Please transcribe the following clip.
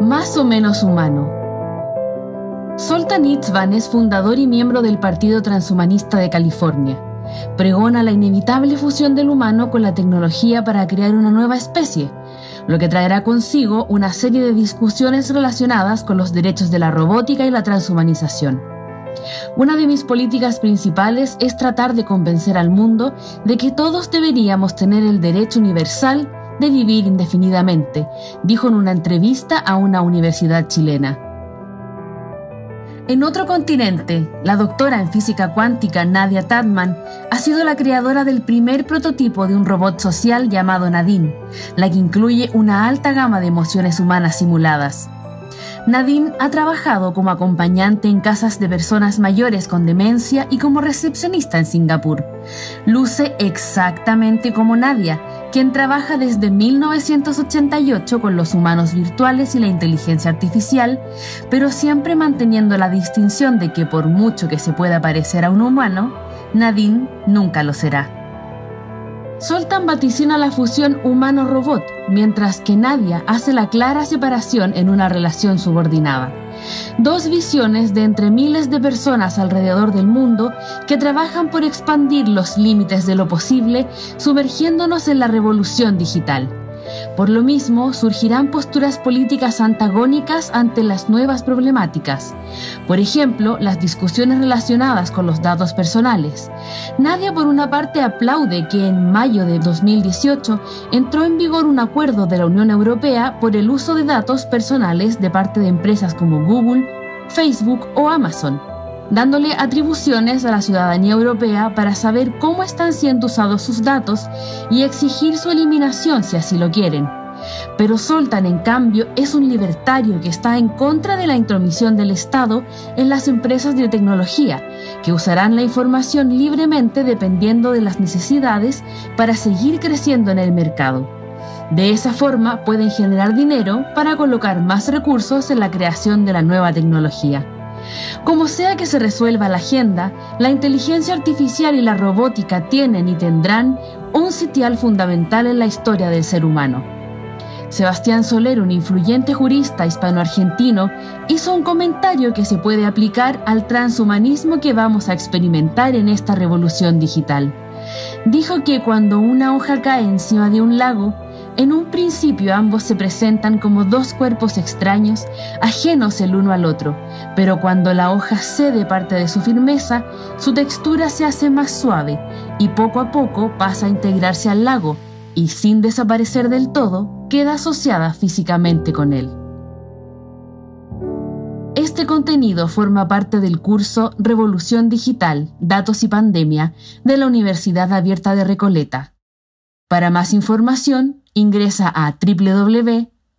más o menos humano. Soltan Itzvan es fundador y miembro del Partido Transhumanista de California. Pregona la inevitable fusión del humano con la tecnología para crear una nueva especie, lo que traerá consigo una serie de discusiones relacionadas con los derechos de la robótica y la transhumanización. Una de mis políticas principales es tratar de convencer al mundo de que todos deberíamos tener el derecho universal de vivir indefinidamente, dijo en una entrevista a una universidad chilena. En otro continente, la doctora en física cuántica Nadia Tadman ha sido la creadora del primer prototipo de un robot social llamado Nadine, la que incluye una alta gama de emociones humanas simuladas. Nadine ha trabajado como acompañante en casas de personas mayores con demencia y como recepcionista en Singapur. Luce exactamente como Nadia, quien trabaja desde 1988 con los humanos virtuales y la inteligencia artificial, pero siempre manteniendo la distinción de que por mucho que se pueda parecer a un humano, Nadine nunca lo será. Soltan vaticina la fusión humano-robot, mientras que Nadia hace la clara separación en una relación subordinada. Dos visiones de entre miles de personas alrededor del mundo que trabajan por expandir los límites de lo posible, sumergiéndonos en la revolución digital. Por lo mismo, surgirán posturas políticas antagónicas ante las nuevas problemáticas. Por ejemplo, las discusiones relacionadas con los datos personales. Nadie por una parte aplaude que en mayo de 2018 entró en vigor un acuerdo de la Unión Europea por el uso de datos personales de parte de empresas como Google, Facebook o Amazon dándole atribuciones a la ciudadanía europea para saber cómo están siendo usados sus datos y exigir su eliminación si así lo quieren. Pero Soltan, en cambio, es un libertario que está en contra de la intromisión del Estado en las empresas de tecnología, que usarán la información libremente dependiendo de las necesidades para seguir creciendo en el mercado. De esa forma pueden generar dinero para colocar más recursos en la creación de la nueva tecnología. Como sea que se resuelva la agenda, la inteligencia artificial y la robótica tienen y tendrán un sitial fundamental en la historia del ser humano. Sebastián Soler, un influyente jurista hispano-argentino, hizo un comentario que se puede aplicar al transhumanismo que vamos a experimentar en esta revolución digital. Dijo que cuando una hoja cae encima de un lago, en un principio ambos se presentan como dos cuerpos extraños, ajenos el uno al otro, pero cuando la hoja cede parte de su firmeza, su textura se hace más suave y poco a poco pasa a integrarse al lago y sin desaparecer del todo, queda asociada físicamente con él. Este contenido forma parte del curso Revolución Digital, Datos y Pandemia de la Universidad Abierta de Recoleta. Para más información, ingresa a www.uar.cl.